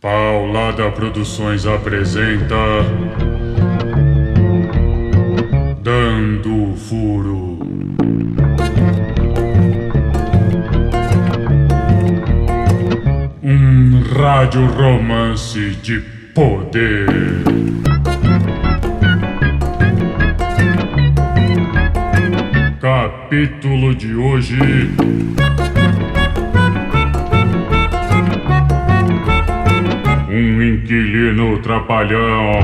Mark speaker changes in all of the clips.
Speaker 1: Paulada Produções apresenta. Dando Furo. Um rádio romance de poder. Capítulo de hoje. Um inquilino trapalhão.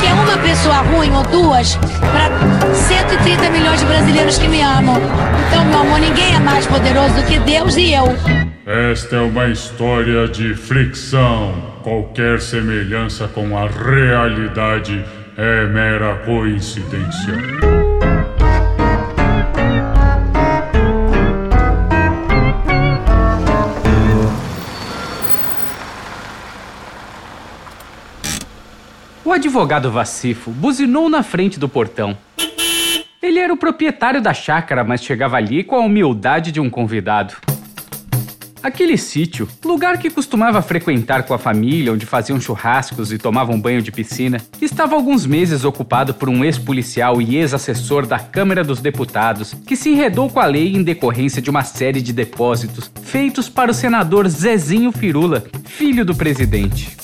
Speaker 2: que é uma pessoa ruim ou duas para 130 milhões de brasileiros que me amam. Então, meu amor, ninguém é mais poderoso do que Deus e eu.
Speaker 1: Esta é uma história de fricção. Qualquer semelhança com a realidade é mera coincidência.
Speaker 3: O advogado Vacifo buzinou na frente do portão. Ele era o proprietário da chácara, mas chegava ali com a humildade de um convidado. Aquele sítio, lugar que costumava frequentar com a família, onde faziam churrascos e tomavam banho de piscina, estava alguns meses ocupado por um ex-policial e ex-assessor da Câmara dos Deputados, que se enredou com a lei em decorrência de uma série de depósitos feitos para o senador Zezinho Firula, filho do presidente.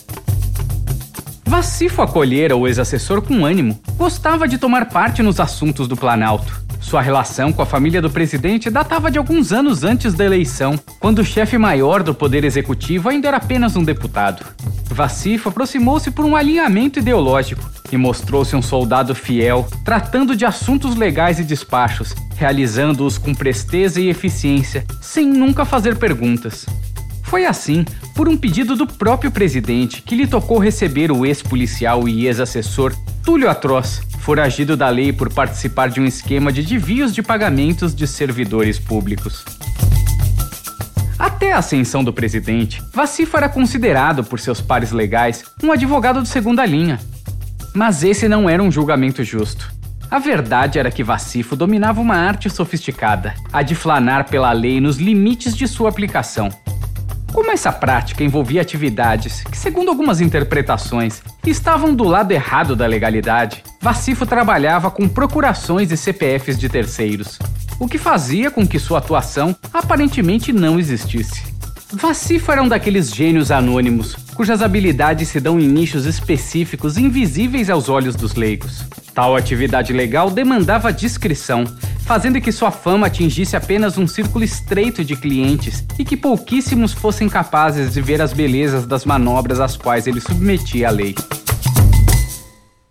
Speaker 3: Vacifo acolhera o ex-assessor com ânimo. Gostava de tomar parte nos assuntos do Planalto. Sua relação com a família do presidente datava de alguns anos antes da eleição, quando o chefe maior do poder executivo ainda era apenas um deputado. Vacifo aproximou-se por um alinhamento ideológico e mostrou-se um soldado fiel, tratando de assuntos legais e despachos, realizando-os com presteza e eficiência, sem nunca fazer perguntas. Foi assim, por um pedido do próprio presidente, que lhe tocou receber o ex-policial e ex-assessor Túlio Atroz, foragido da lei por participar de um esquema de desvios de pagamentos de servidores públicos. Até a ascensão do presidente, Vacifo era considerado por seus pares legais um advogado de segunda linha. Mas esse não era um julgamento justo. A verdade era que Vacifo dominava uma arte sofisticada, a de flanar pela lei nos limites de sua aplicação. Como essa prática envolvia atividades que, segundo algumas interpretações, estavam do lado errado da legalidade, Vacifo trabalhava com procurações e CPFs de terceiros, o que fazia com que sua atuação aparentemente não existisse. Vacifo era um daqueles gênios anônimos, cujas habilidades se dão em nichos específicos invisíveis aos olhos dos leigos. Tal atividade legal demandava discrição, fazendo que sua fama atingisse apenas um círculo estreito de clientes e que pouquíssimos fossem capazes de ver as belezas das manobras às quais ele submetia a lei.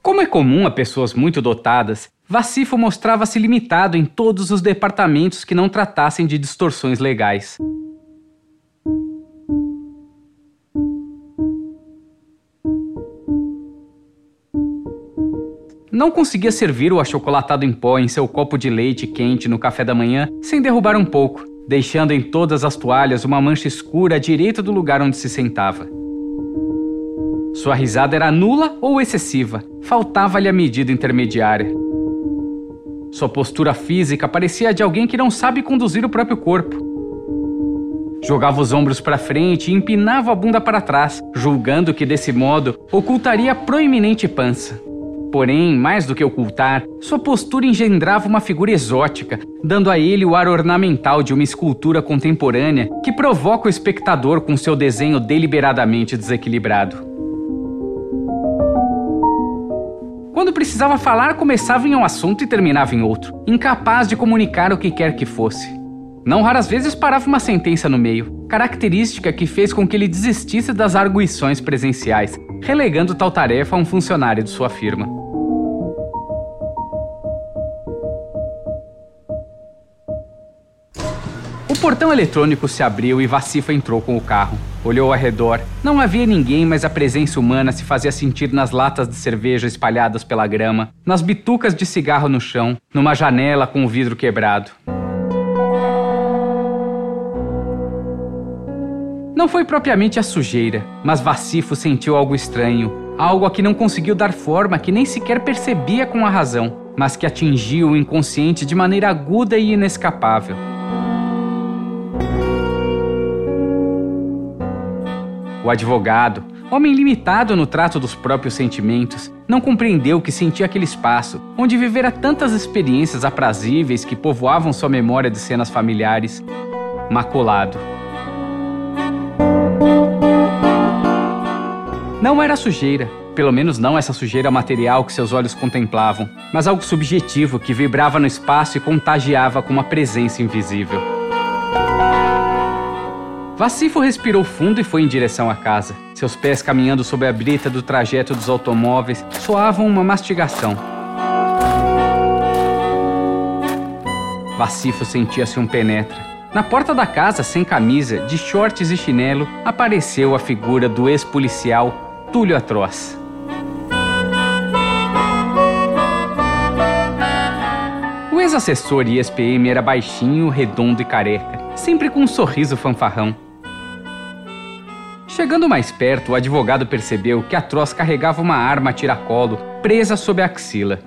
Speaker 3: Como é comum a pessoas muito dotadas, Vacifo mostrava-se limitado em todos os departamentos que não tratassem de distorções legais. Não conseguia servir o achocolatado em pó em seu copo de leite quente no café da manhã sem derrubar um pouco, deixando em todas as toalhas uma mancha escura à direita do lugar onde se sentava. Sua risada era nula ou excessiva, faltava-lhe a medida intermediária. Sua postura física parecia a de alguém que não sabe conduzir o próprio corpo. Jogava os ombros para frente e empinava a bunda para trás, julgando que desse modo ocultaria a proeminente pança. Porém, mais do que ocultar, sua postura engendrava uma figura exótica, dando a ele o ar ornamental de uma escultura contemporânea que provoca o espectador com seu desenho deliberadamente desequilibrado. Quando precisava falar, começava em um assunto e terminava em outro, incapaz de comunicar o que quer que fosse. Não raras vezes parava uma sentença no meio, característica que fez com que ele desistisse das arguições presenciais, relegando tal tarefa a um funcionário de sua firma. Portão eletrônico se abriu e Vacifa entrou com o carro. Olhou ao redor. Não havia ninguém, mas a presença humana se fazia sentir nas latas de cerveja espalhadas pela grama, nas bitucas de cigarro no chão, numa janela com o vidro quebrado. Não foi propriamente a sujeira, mas Vacifo sentiu algo estranho, algo a que não conseguiu dar forma, que nem sequer percebia com a razão, mas que atingiu o inconsciente de maneira aguda e inescapável. O advogado, homem limitado no trato dos próprios sentimentos, não compreendeu que sentia aquele espaço, onde vivera tantas experiências aprazíveis que povoavam sua memória de cenas familiares, maculado. Não era sujeira, pelo menos não essa sujeira material que seus olhos contemplavam, mas algo subjetivo que vibrava no espaço e contagiava com uma presença invisível. Vacifo respirou fundo e foi em direção à casa. Seus pés caminhando sob a brita do trajeto dos automóveis soavam uma mastigação. Vacifo sentia-se um penetra. Na porta da casa, sem camisa, de shorts e chinelo, apareceu a figura do ex-policial Túlio Atroz. ex-assessor e ex-PM era baixinho, redondo e careca, sempre com um sorriso fanfarrão. Chegando mais perto, o advogado percebeu que a Troz carregava uma arma a tiracolo presa sob a axila.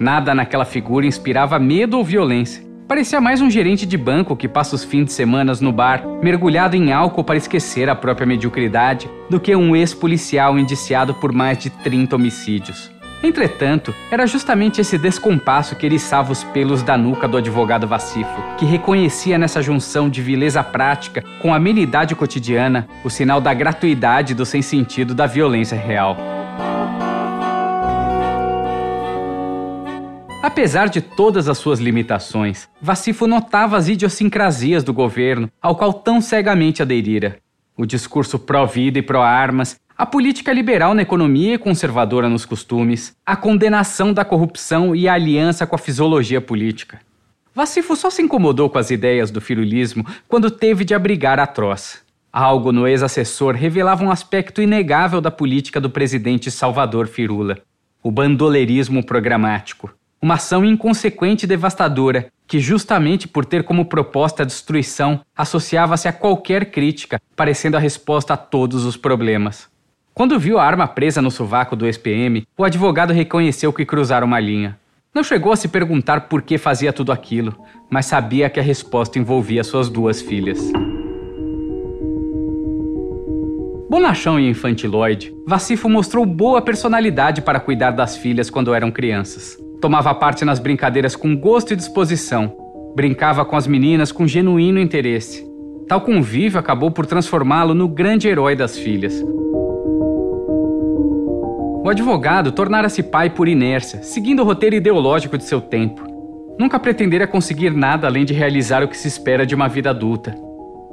Speaker 3: Nada naquela figura inspirava medo ou violência. Parecia mais um gerente de banco que passa os fins de semana no bar, mergulhado em álcool para esquecer a própria mediocridade, do que um ex-policial indiciado por mais de 30 homicídios. Entretanto, era justamente esse descompasso que eriçava os pelos da nuca do advogado Vacifo, que reconhecia nessa junção de vileza prática com amenidade cotidiana o sinal da gratuidade do sem sentido da violência real. Apesar de todas as suas limitações, Vacifo notava as idiosincrasias do governo ao qual tão cegamente aderira. O discurso pró-vida e pró-armas, a política liberal na economia e conservadora nos costumes, a condenação da corrupção e a aliança com a fisiologia política. Vacifo só se incomodou com as ideias do firulismo quando teve de abrigar a troça. Algo no ex-assessor revelava um aspecto inegável da política do presidente Salvador Firula: o bandolerismo programático. Uma ação inconsequente e devastadora que, justamente por ter como proposta a destruição, associava-se a qualquer crítica, parecendo a resposta a todos os problemas. Quando viu a arma presa no sovaco do ex-PM, o advogado reconheceu que cruzaram uma linha. Não chegou a se perguntar por que fazia tudo aquilo, mas sabia que a resposta envolvia suas duas filhas. Bonachão e infantiloide, Vacifo mostrou boa personalidade para cuidar das filhas quando eram crianças. Tomava parte nas brincadeiras com gosto e disposição. Brincava com as meninas com genuíno interesse. Tal convívio acabou por transformá-lo no grande herói das filhas. O advogado tornara-se pai por inércia, seguindo o roteiro ideológico de seu tempo. Nunca pretendera conseguir nada além de realizar o que se espera de uma vida adulta.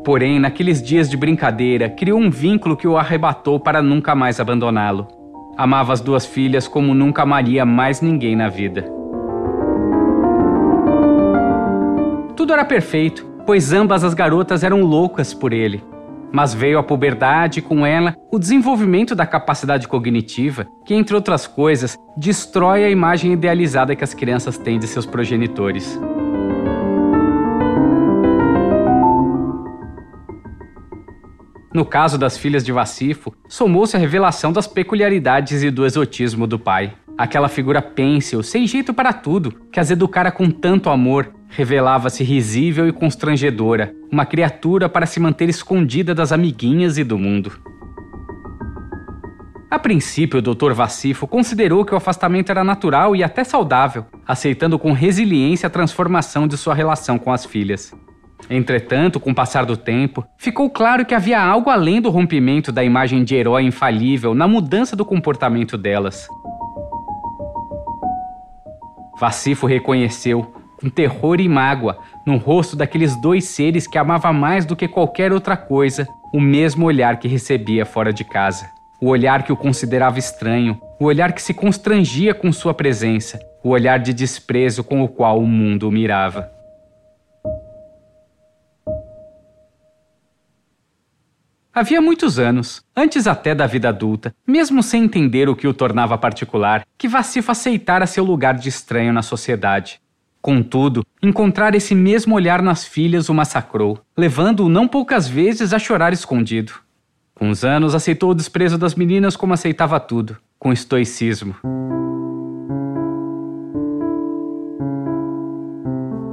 Speaker 3: Porém, naqueles dias de brincadeira, criou um vínculo que o arrebatou para nunca mais abandoná-lo. Amava as duas filhas como nunca amaria mais ninguém na vida. Tudo era perfeito, pois ambas as garotas eram loucas por ele. Mas veio a puberdade e com ela o desenvolvimento da capacidade cognitiva, que, entre outras coisas, destrói a imagem idealizada que as crianças têm de seus progenitores. No caso das filhas de Vacifo, somou-se a revelação das peculiaridades e do exotismo do pai. Aquela figura pêncil, sem jeito para tudo, que as educara com tanto amor, revelava-se risível e constrangedora, uma criatura para se manter escondida das amiguinhas e do mundo. A princípio, o Dr. Vacifo considerou que o afastamento era natural e até saudável, aceitando com resiliência a transformação de sua relação com as filhas. Entretanto, com o passar do tempo, ficou claro que havia algo além do rompimento da imagem de herói infalível na mudança do comportamento delas. Vacifo reconheceu, com terror e mágoa, no rosto daqueles dois seres que amava mais do que qualquer outra coisa, o mesmo olhar que recebia fora de casa. O olhar que o considerava estranho, o olhar que se constrangia com sua presença, o olhar de desprezo com o qual o mundo o mirava. Havia muitos anos, antes até da vida adulta, mesmo sem entender o que o tornava particular, que Vacifo aceitara seu lugar de estranho na sociedade. Contudo, encontrar esse mesmo olhar nas filhas o massacrou, levando-o não poucas vezes a chorar escondido. Com os anos, aceitou o desprezo das meninas como aceitava tudo, com estoicismo.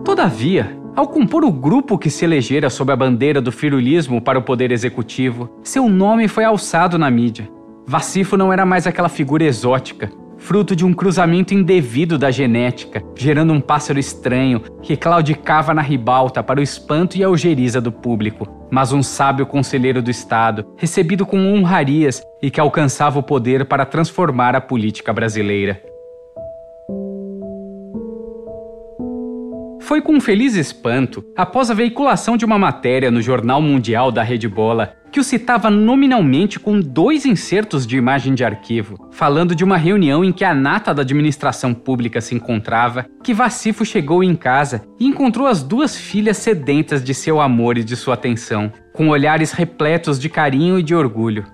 Speaker 3: Todavia, ao compor o grupo que se elegera sob a bandeira do firulismo para o poder executivo, seu nome foi alçado na mídia. Vacifo não era mais aquela figura exótica, fruto de um cruzamento indevido da genética, gerando um pássaro estranho que claudicava na ribalta para o espanto e a algeriza do público, mas um sábio conselheiro do Estado, recebido com honrarias e que alcançava o poder para transformar a política brasileira. Foi com um feliz espanto, após a veiculação de uma matéria no Jornal Mundial da Rede Bola, que o citava nominalmente com dois insertos de imagem de arquivo, falando de uma reunião em que a nata da administração pública se encontrava, que Vacifo chegou em casa e encontrou as duas filhas sedentas de seu amor e de sua atenção, com olhares repletos de carinho e de orgulho.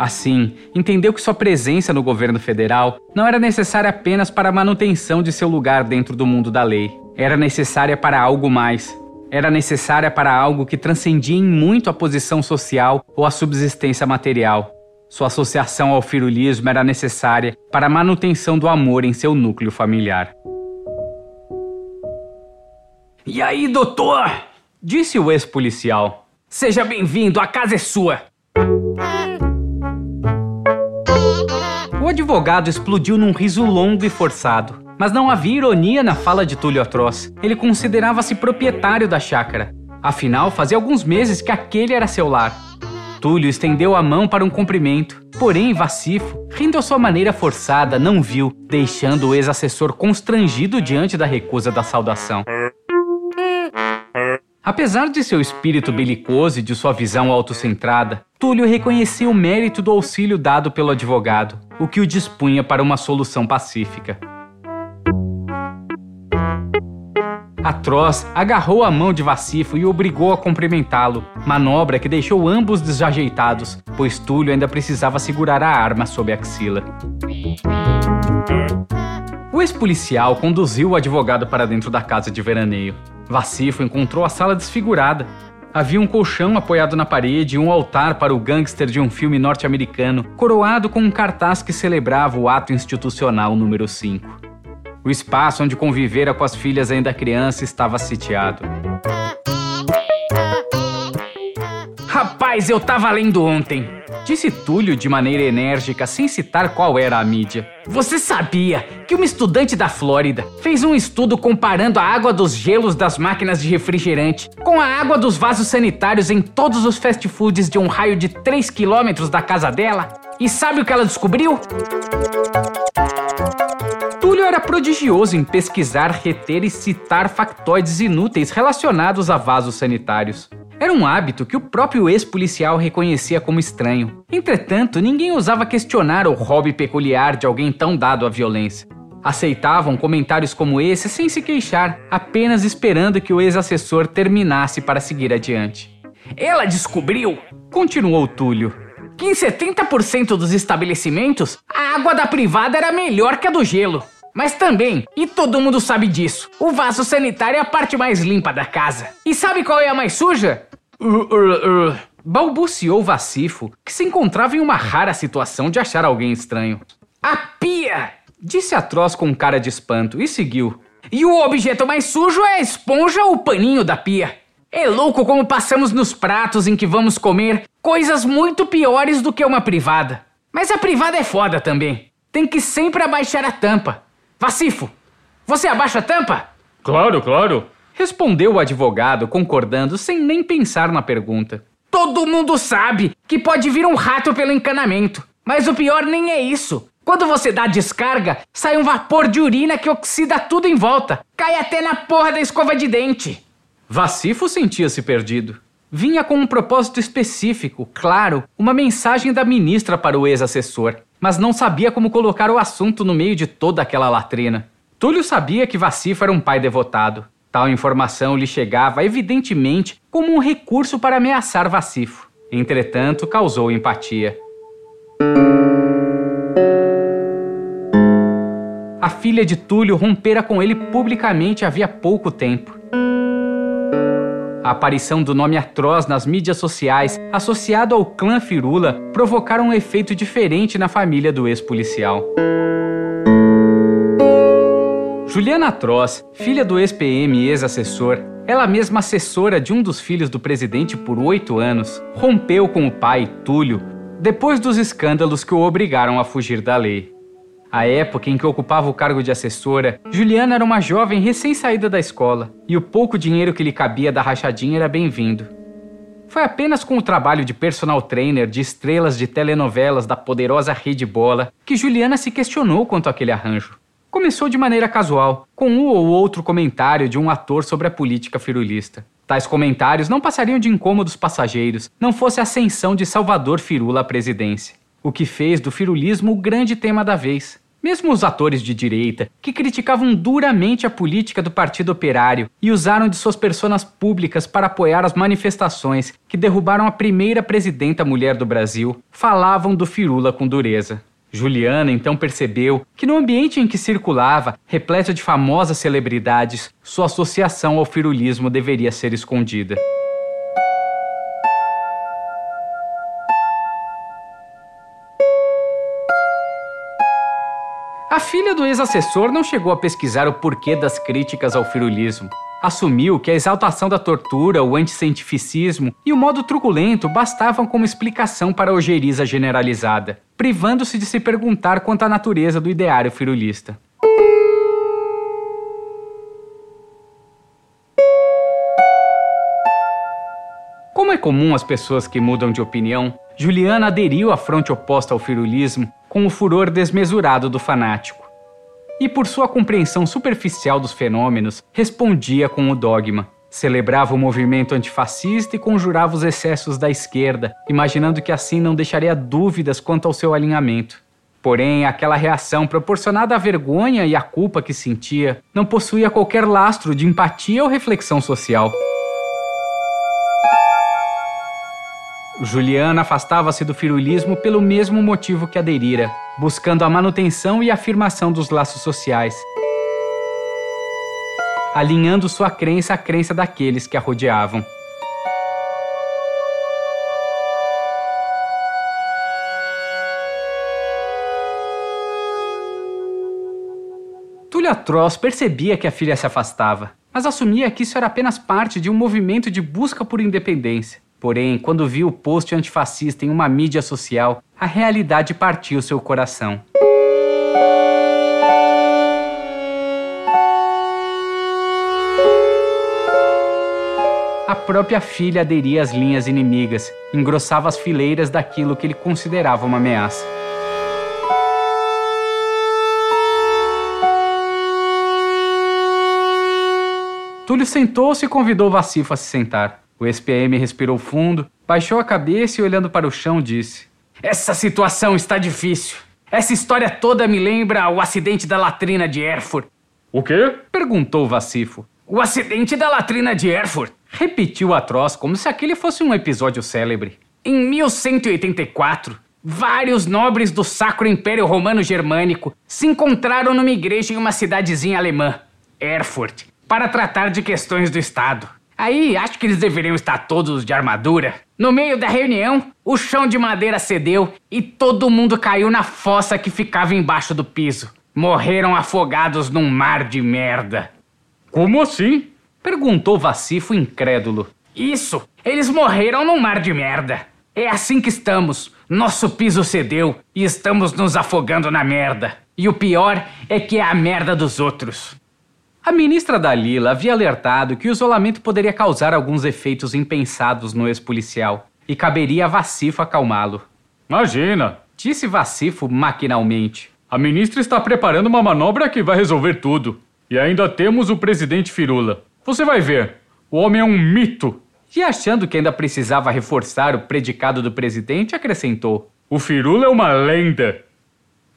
Speaker 3: Assim, entendeu que sua presença no governo federal não era necessária apenas para a manutenção de seu lugar dentro do mundo da lei. Era necessária para algo mais. Era necessária para algo que transcendia em muito a posição social ou a subsistência material. Sua associação ao firulismo era necessária para a manutenção do amor em seu núcleo familiar. E aí, doutor? Disse o ex-policial. Seja bem-vindo, a casa é sua. Advogado explodiu num riso longo e forçado. Mas não havia ironia na fala de Túlio Atroz. Ele considerava-se proprietário da chácara. Afinal, fazia alguns meses que aquele era seu lar. Túlio estendeu a mão para um cumprimento, porém Vacifo, rindo à sua maneira forçada, não viu, deixando o ex-assessor constrangido diante da recusa da saudação. Apesar de seu espírito belicoso e de sua visão autocentrada, Túlio reconhecia o mérito do auxílio dado pelo advogado, o que o dispunha para uma solução pacífica. Atroz agarrou a mão de Vacifo e obrigou a cumprimentá-lo, manobra que deixou ambos desajeitados, pois Túlio ainda precisava segurar a arma sob a axila. O ex-policial conduziu o advogado para dentro da casa de veraneio. Vacifo encontrou a sala desfigurada. Havia um colchão apoiado na parede e um altar para o gangster de um filme norte-americano, coroado com um cartaz que celebrava o ato institucional número 5. O espaço onde convivera com as filhas ainda criança estava sitiado. Rapaz, eu tava lendo ontem. Disse Túlio de maneira enérgica, sem citar qual era a mídia. Você sabia que uma estudante da Flórida fez um estudo comparando a água dos gelos das máquinas de refrigerante com a água dos vasos sanitários em todos os fast foods de um raio de 3 quilômetros da casa dela? E sabe o que ela descobriu? Túlio era prodigioso em pesquisar, reter e citar factoides inúteis relacionados a vasos sanitários. Era um hábito que o próprio ex-policial reconhecia como estranho. Entretanto, ninguém ousava questionar o hobby peculiar de alguém tão dado à violência. Aceitavam comentários como esse sem se queixar, apenas esperando que o ex-assessor terminasse para seguir adiante. Ela descobriu, continuou Túlio, que em 70% dos estabelecimentos a água da privada era melhor que a do gelo. Mas também, e todo mundo sabe disso, o vaso sanitário é a parte mais limpa da casa. E sabe qual é a mais suja? Uh, uh. Balbuciou Vacifo, que se encontrava em uma rara situação de achar alguém estranho. A pia! Disse Atroz com cara de espanto e seguiu. E o objeto mais sujo é a esponja ou o paninho da pia. É louco como passamos nos pratos em que vamos comer coisas muito piores do que uma privada. Mas a privada é foda também. Tem que sempre abaixar a tampa. Vacifo, você abaixa a tampa?
Speaker 1: Claro, claro.
Speaker 3: Respondeu o advogado, concordando sem nem pensar na pergunta.
Speaker 4: Todo mundo sabe que pode vir um rato pelo encanamento. Mas o pior nem é isso. Quando você dá descarga, sai um vapor de urina que oxida tudo em volta. Cai até na porra da escova de dente.
Speaker 3: Vacifo sentia-se perdido. Vinha com um propósito específico, claro, uma mensagem da ministra para o ex-assessor, mas não sabia como colocar o assunto no meio de toda aquela latrina. Túlio sabia que Vacifo era um pai devotado. Tal informação lhe chegava, evidentemente, como um recurso para ameaçar Vacifo. Entretanto, causou empatia. A filha de Túlio rompera com ele publicamente havia pouco tempo. A aparição do nome atroz nas mídias sociais, associado ao clã Firula, provocaram um efeito diferente na família do ex-policial. Juliana Atroz, filha do ex-PM e ex-assessor, ela mesma assessora de um dos filhos do presidente por oito anos, rompeu com o pai, Túlio, depois dos escândalos que o obrigaram a fugir da lei. A época em que ocupava o cargo de assessora, Juliana era uma jovem recém-saída da escola e o pouco dinheiro que lhe cabia da rachadinha era bem-vindo. Foi apenas com o trabalho de personal trainer de estrelas de telenovelas da poderosa Rede Bola que Juliana se questionou quanto àquele arranjo. Começou de maneira casual, com um ou outro comentário de um ator sobre a política firulista. Tais comentários não passariam de incômodos passageiros, não fosse a ascensão de Salvador Firula à presidência o que fez do firulismo o grande tema da vez. Mesmo os atores de direita, que criticavam duramente a política do Partido Operário e usaram de suas personas públicas para apoiar as manifestações que derrubaram a primeira presidenta mulher do Brasil, falavam do Firula com dureza. Juliana então percebeu que no ambiente em que circulava, repleto de famosas celebridades, sua associação ao firulismo deveria ser escondida. A filha do ex-assessor não chegou a pesquisar o porquê das críticas ao firulismo. Assumiu que a exaltação da tortura, o anticientificismo e o modo truculento bastavam como explicação para a ojeriza generalizada, privando-se de se perguntar quanto à natureza do ideário firulista. Como é comum as pessoas que mudam de opinião, Juliana aderiu à fronte oposta ao firulismo com o furor desmesurado do fanático. E por sua compreensão superficial dos fenômenos, respondia com o dogma. Celebrava o movimento antifascista e conjurava os excessos da esquerda, imaginando que assim não deixaria dúvidas quanto ao seu alinhamento. Porém, aquela reação proporcionada à vergonha e à culpa que sentia não possuía qualquer lastro de empatia ou reflexão social. Juliana afastava-se do firulismo pelo mesmo motivo que aderira, buscando a manutenção e afirmação dos laços sociais, alinhando sua crença à crença daqueles que a rodeavam. Túlio Atroz percebia que a filha se afastava, mas assumia que isso era apenas parte de um movimento de busca por independência. Porém, quando viu o post antifascista em uma mídia social, a realidade partiu seu coração. A própria filha aderia às linhas inimigas, engrossava as fileiras daquilo que ele considerava uma ameaça. Túlio sentou-se e convidou Vacifo a se sentar. O SPM respirou fundo, baixou a cabeça e, olhando para o chão, disse: Essa situação está difícil. Essa história toda me lembra o acidente da latrina de Erfurt.
Speaker 1: O quê?
Speaker 3: perguntou Vacifo.
Speaker 4: O acidente da latrina de Erfurt,
Speaker 3: repetiu Atroz como se aquele fosse um episódio célebre.
Speaker 4: Em 1184, vários nobres do Sacro Império Romano Germânico se encontraram numa igreja em uma cidadezinha alemã, Erfurt, para tratar de questões do Estado. Aí acho que eles deveriam estar todos de armadura. No meio da reunião, o chão de madeira cedeu e todo mundo caiu na fossa que ficava embaixo do piso. Morreram afogados num mar de merda.
Speaker 1: Como assim?
Speaker 3: Perguntou Vacifo incrédulo.
Speaker 4: Isso, eles morreram num mar de merda. É assim que estamos. Nosso piso cedeu e estamos nos afogando na merda. E o pior é que é a merda dos outros.
Speaker 3: A ministra Dalila havia alertado que o isolamento poderia causar alguns efeitos impensados no ex-policial e caberia a Vacifo acalmá-lo.
Speaker 1: Imagina,
Speaker 3: disse Vacifo maquinalmente.
Speaker 1: A ministra está preparando uma manobra que vai resolver tudo. E ainda temos o presidente Firula. Você vai ver, o homem é um mito.
Speaker 3: E achando que ainda precisava reforçar o predicado do presidente, acrescentou:
Speaker 1: O Firula é uma lenda.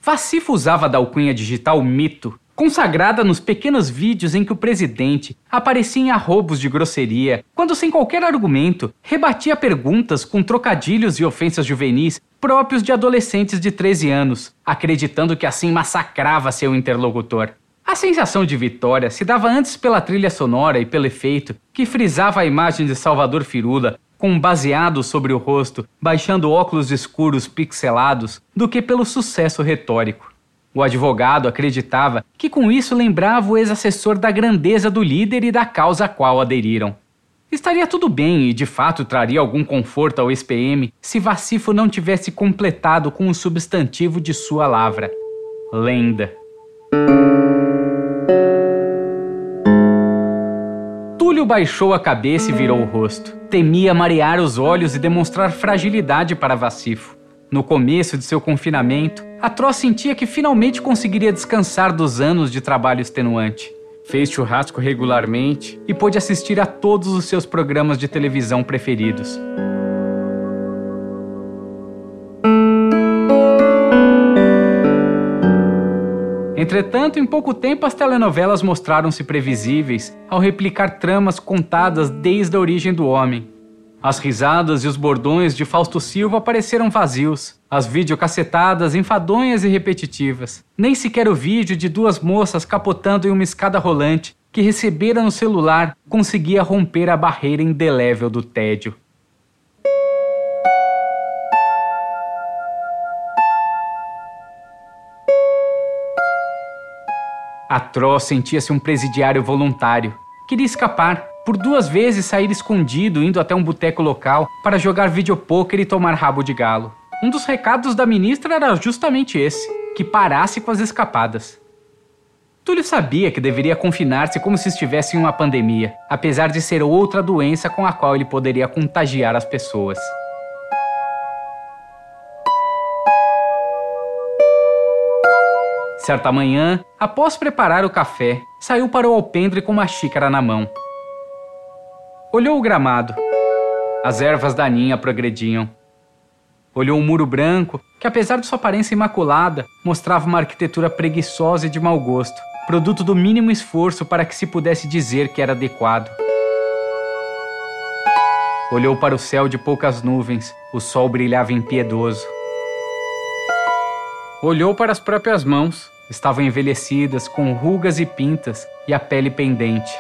Speaker 3: Vacifo usava da alcunha digital mito consagrada nos pequenos vídeos em que o presidente aparecia em arrobos de grosseria, quando sem qualquer argumento rebatia perguntas com trocadilhos e ofensas juvenis próprios de adolescentes de 13 anos, acreditando que assim massacrava seu interlocutor. A sensação de vitória se dava antes pela trilha sonora e pelo efeito que frisava a imagem de Salvador Firula com um baseado sobre o rosto, baixando óculos escuros pixelados, do que pelo sucesso retórico. O advogado acreditava que com isso lembrava o ex-assessor da grandeza do líder e da causa a qual aderiram. Estaria tudo bem e de fato traria algum conforto ao ex-PM se Vacifo não tivesse completado com o substantivo de sua lavra: lenda. Túlio baixou a cabeça e virou o rosto. Temia marear os olhos e demonstrar fragilidade para Vacifo. No começo de seu confinamento, Atroz sentia que finalmente conseguiria descansar dos anos de trabalho extenuante. Fez churrasco regularmente e pôde assistir a todos os seus programas de televisão preferidos. Entretanto, em pouco tempo as telenovelas mostraram-se previsíveis ao replicar tramas contadas desde a origem do homem. As risadas e os bordões de Fausto Silva pareceram vazios, as videocassetadas enfadonhas e repetitivas. Nem sequer o vídeo de duas moças capotando em uma escada rolante que recebera no celular conseguia romper a barreira indelével do tédio. Atroz sentia-se um presidiário voluntário. Queria escapar, por duas vezes sair escondido indo até um boteco local para jogar videopôquer e tomar rabo de galo. Um dos recados da ministra era justamente esse: que parasse com as escapadas. Túlio sabia que deveria confinar-se como se estivesse em uma pandemia, apesar de ser outra doença com a qual ele poderia contagiar as pessoas. Certa manhã, após preparar o café, saiu para o alpendre com uma xícara na mão. Olhou o gramado. As ervas daninhas progrediam. Olhou o muro branco, que apesar de sua aparência imaculada, mostrava uma arquitetura preguiçosa e de mau gosto, produto do mínimo esforço para que se pudesse dizer que era adequado. Olhou para o céu de poucas nuvens, o sol brilhava impiedoso. Olhou para as próprias mãos, estavam envelhecidas, com rugas e pintas e a pele pendente.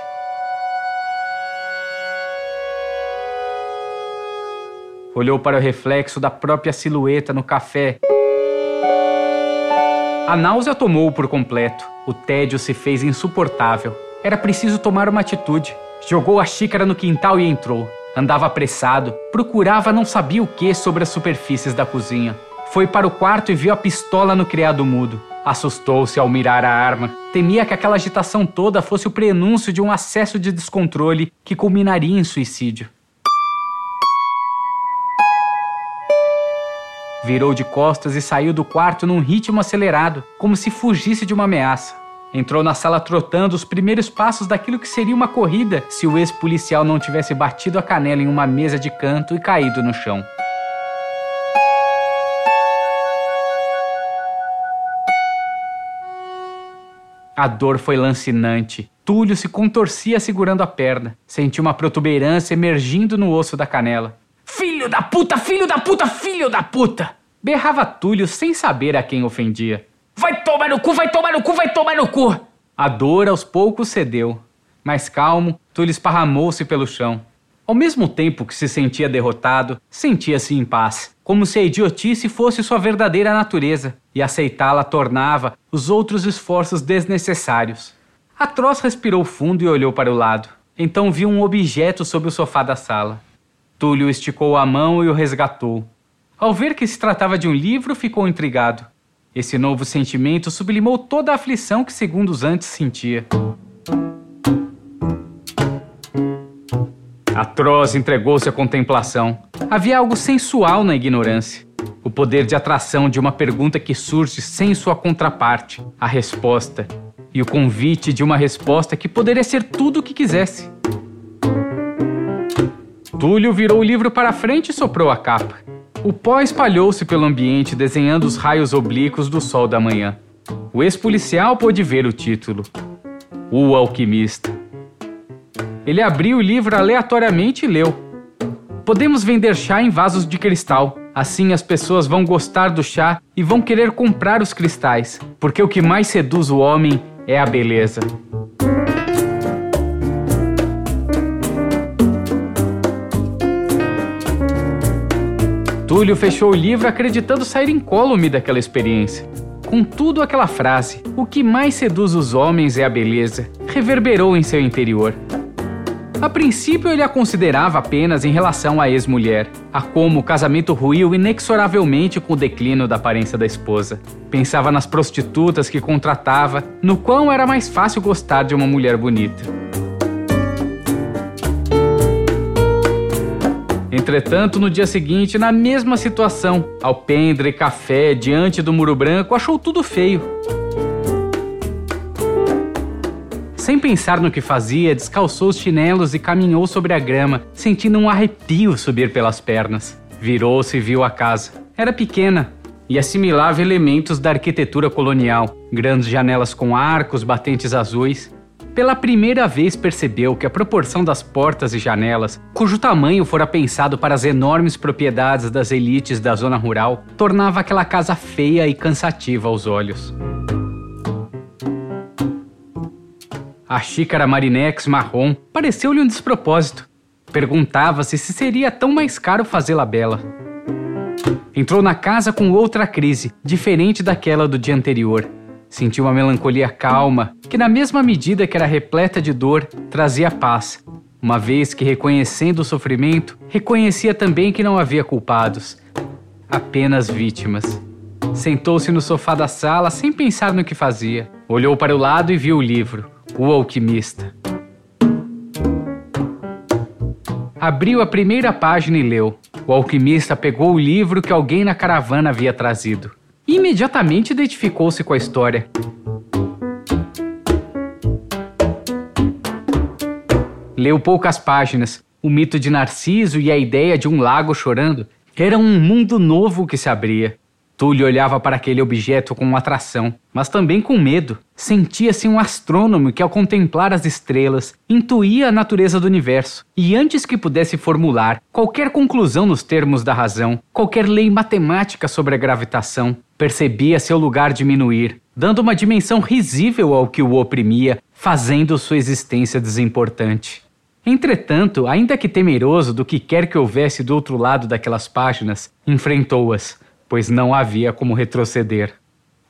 Speaker 3: Olhou para o reflexo da própria silhueta no café. A náusea tomou-o por completo. O tédio se fez insuportável. Era preciso tomar uma atitude. Jogou a xícara no quintal e entrou. Andava apressado, procurava não sabia o que sobre as superfícies da cozinha. Foi para o quarto e viu a pistola no criado mudo. Assustou-se ao mirar a arma. Temia que aquela agitação toda fosse o prenúncio de um acesso de descontrole que culminaria em suicídio. Virou de costas e saiu do quarto num ritmo acelerado, como se fugisse de uma ameaça. Entrou na sala trotando os primeiros passos daquilo que seria uma corrida se o ex-policial não tivesse batido a canela em uma mesa de canto e caído no chão. A dor foi lancinante. Túlio se contorcia segurando a perna. Sentiu uma protuberância emergindo no osso da canela. Filho da puta, filho da puta, filho da puta! Berrava Túlio sem saber a quem ofendia. Vai tomar no cu, vai tomar no cu, vai tomar no cu! A dor aos poucos cedeu. Mais calmo, Túlio esparramou-se pelo chão. Ao mesmo tempo que se sentia derrotado, sentia-se em paz, como se a idiotice fosse sua verdadeira natureza, e aceitá-la tornava os outros esforços desnecessários. Atroz respirou fundo e olhou para o lado. Então viu um objeto sobre o sofá da sala. Túlio esticou a mão e o resgatou. Ao ver que se tratava de um livro, ficou intrigado. Esse novo sentimento sublimou toda a aflição que segundos antes sentia. Atroz entregou-se à contemplação. Havia algo sensual na ignorância. O poder de atração de uma pergunta que surge sem sua contraparte, a resposta. E o convite de uma resposta que poderia ser tudo o que quisesse. Túlio virou o livro para frente e soprou a capa. O pó espalhou-se pelo ambiente, desenhando os raios oblíquos do sol da manhã. O ex-policial pôde ver o título: O Alquimista. Ele abriu o livro aleatoriamente e leu: Podemos vender chá em vasos de cristal. Assim as pessoas vão gostar do chá e vão querer comprar os cristais, porque o que mais seduz o homem é a beleza. Túlio fechou o livro acreditando sair incólume daquela experiência. Contudo, aquela frase, o que mais seduz os homens é a beleza, reverberou em seu interior. A princípio, ele a considerava apenas em relação à ex-mulher, a como o casamento ruiu inexoravelmente com o declínio da aparência da esposa. Pensava nas prostitutas que contratava, no quão era mais fácil gostar de uma mulher bonita. Entretanto, no dia seguinte, na mesma situação, alpendre, café, diante do muro branco, achou tudo feio. Sem pensar no que fazia, descalçou os chinelos e caminhou sobre a grama, sentindo um arrepio subir pelas pernas. Virou-se e viu a casa. Era pequena e assimilava elementos da arquitetura colonial: grandes janelas com arcos, batentes azuis, pela primeira vez percebeu que a proporção das portas e janelas, cujo tamanho fora pensado para as enormes propriedades das elites da zona rural, tornava aquela casa feia e cansativa aos olhos. A xícara Marinex marrom pareceu-lhe um despropósito. Perguntava-se se seria tão mais caro fazê-la bela. Entrou na casa com outra crise, diferente daquela do dia anterior Sentiu uma melancolia calma, que, na mesma medida que era repleta de dor, trazia paz, uma vez que, reconhecendo o sofrimento, reconhecia também que não havia culpados, apenas vítimas. Sentou-se no sofá da sala sem pensar no que fazia. Olhou para o lado e viu o livro, O Alquimista. Abriu a primeira página e leu. O alquimista pegou o livro que alguém na caravana havia trazido imediatamente identificou-se com a história. Leu poucas páginas. O mito de Narciso e a ideia de um lago chorando era um mundo novo que se abria. Túlio olhava para aquele objeto com atração, mas também com medo. Sentia-se um astrônomo que, ao contemplar as estrelas, intuía a natureza do universo, e antes que pudesse formular qualquer conclusão nos termos da razão, qualquer lei matemática sobre a gravitação, percebia seu lugar diminuir, dando uma dimensão risível ao que o oprimia, fazendo sua existência desimportante. Entretanto, ainda que temeroso do que quer que houvesse do outro lado daquelas páginas, enfrentou-as pois não havia como retroceder.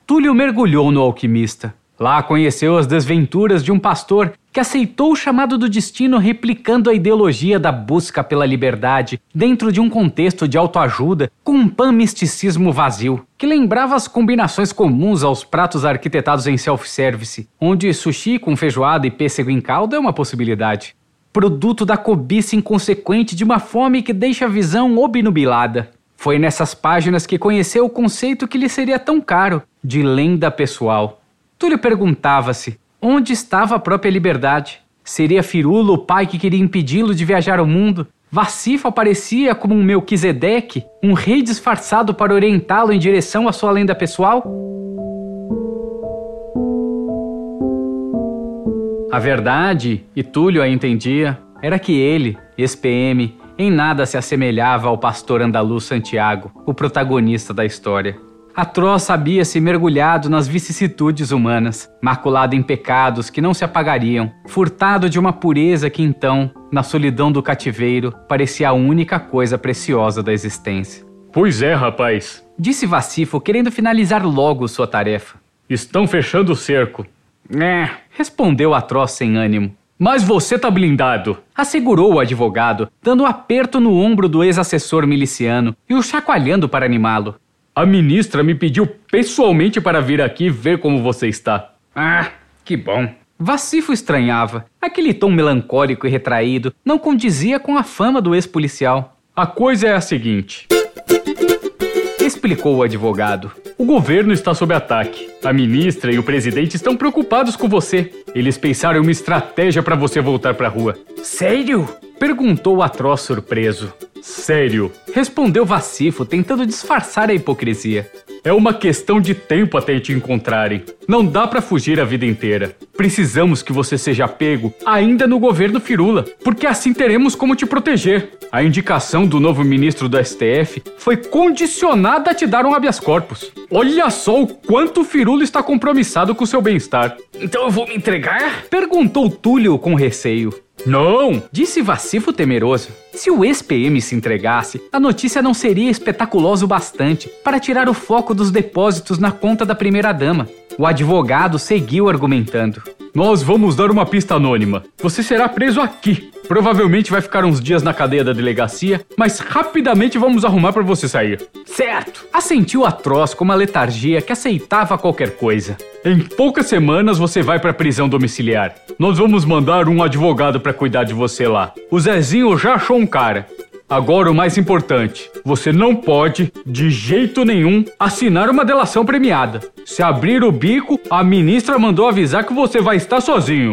Speaker 3: Túlio mergulhou no alquimista. Lá conheceu as desventuras de um pastor que aceitou o chamado do destino replicando a ideologia da busca pela liberdade dentro de um contexto de autoajuda com um pan-misticismo vazio, que lembrava as combinações comuns aos pratos arquitetados em self-service, onde sushi com feijoada e pêssego em caldo é uma possibilidade. Produto da cobiça inconsequente de uma fome que deixa a visão obnubilada. Foi nessas páginas que conheceu o conceito que lhe seria tão caro, de lenda pessoal. Túlio perguntava-se onde estava a própria liberdade. Seria Firulo o pai que queria impedi-lo de viajar ao mundo? Vacifo aparecia como um Melquisedeque, um rei disfarçado para orientá-lo em direção à sua lenda pessoal? A verdade, e Túlio a entendia, era que ele, ex-PM, em nada se assemelhava ao pastor andaluz Santiago, o protagonista da história. Atroz sabia-se mergulhado nas vicissitudes humanas, maculado em pecados que não se apagariam, furtado de uma pureza que então, na solidão do cativeiro, parecia a única coisa preciosa da existência.
Speaker 1: Pois é, rapaz,
Speaker 3: disse Vacifo, querendo finalizar logo sua tarefa.
Speaker 1: Estão fechando o cerco.
Speaker 3: É, respondeu Atroz sem ânimo.
Speaker 1: Mas você tá blindado,
Speaker 3: assegurou o advogado, dando um aperto no ombro do ex-assessor miliciano e o chacoalhando para animá-lo.
Speaker 1: A ministra me pediu pessoalmente para vir aqui ver como você está.
Speaker 3: Ah, que bom. Vacifo estranhava. Aquele tom melancólico e retraído não condizia com a fama do ex-policial.
Speaker 1: A coisa é a seguinte
Speaker 3: explicou o advogado.
Speaker 1: O governo está sob ataque. A ministra e o presidente estão preocupados com você. Eles pensaram uma estratégia para você voltar para a rua.
Speaker 3: Sério? perguntou o atroz surpreso.
Speaker 1: Sério,
Speaker 3: respondeu Vacifo, tentando disfarçar a hipocrisia. É uma questão de tempo até te encontrarem. Não dá para fugir a vida inteira. Precisamos que você seja pego ainda no governo Firula, porque assim teremos como te proteger. A indicação do novo ministro do STF foi condicionada a te dar um habeas corpus. Olha só o quanto o Firula está compromissado com seu bem-estar.
Speaker 4: Então eu vou me entregar?
Speaker 3: Perguntou Túlio com receio. Não, disse Vacifo temeroso. Se o ex-PM se entregasse, a notícia não seria espetaculosa o bastante para tirar o foco dos depósitos na conta da primeira-dama. O advogado seguiu argumentando. Nós vamos dar uma pista anônima. Você será preso aqui. Provavelmente vai ficar uns dias na cadeia da delegacia, mas rapidamente vamos arrumar para você sair.
Speaker 4: Certo.
Speaker 3: Assentiu atroz com uma letargia que aceitava qualquer coisa. Em poucas semanas você vai para prisão domiciliar. Nós vamos mandar um advogado para cuidar de você lá. O Zezinho já achou um cara. Agora o mais importante, você não pode, de jeito nenhum, assinar uma delação premiada. Se abrir o bico, a ministra mandou avisar que você vai estar sozinho.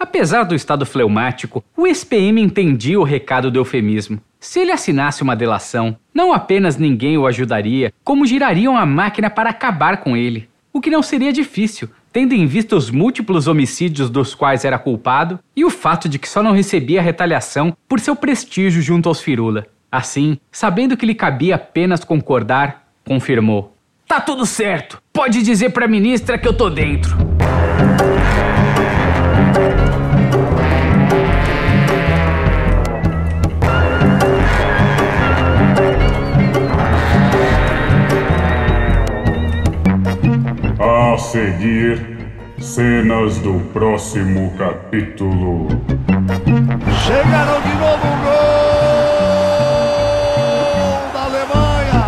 Speaker 3: Apesar do estado fleumático, o ex-PM entendia o recado do eufemismo. Se ele assinasse uma delação, não apenas ninguém o ajudaria, como girariam a máquina para acabar com ele. O que não seria difícil, tendo em vista os múltiplos homicídios dos quais era culpado e o fato de que só não recebia retaliação por seu prestígio junto aos Firula. Assim, sabendo que lhe cabia apenas concordar, confirmou:
Speaker 4: Tá tudo certo. Pode dizer pra ministra que eu tô dentro.
Speaker 1: A seguir, cenas do próximo capítulo.
Speaker 5: Chegaram de novo o gol da Alemanha.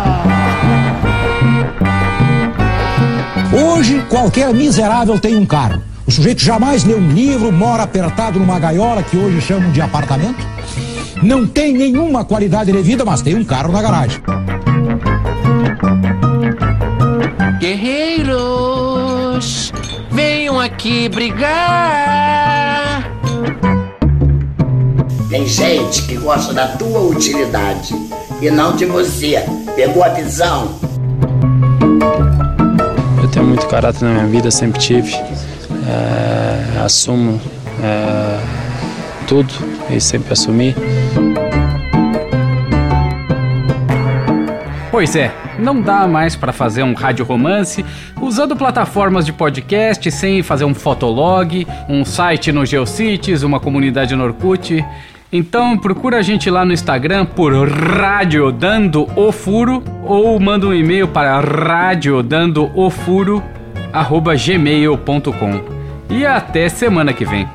Speaker 6: Hoje, qualquer miserável tem um carro. O sujeito jamais lê um livro, mora apertado numa gaiola que hoje chamam de apartamento. Não tem nenhuma qualidade de vida, mas tem um carro na garagem.
Speaker 7: Guerreiros, venham aqui brigar.
Speaker 8: Tem gente que gosta da tua utilidade e não de você. Pegou a visão?
Speaker 9: Eu tenho muito caráter na minha vida, sempre tive. É, assumo é, tudo e sempre assumi.
Speaker 3: Pois é, não dá mais para fazer um rádio romance usando plataformas de podcast sem fazer um fotolog, um site no Geocities, uma comunidade no Orkut. Então procura a gente lá no Instagram por Rádio Dando o Furo ou manda um e-mail para radiodandoofuro@gmail.com. E até semana que vem.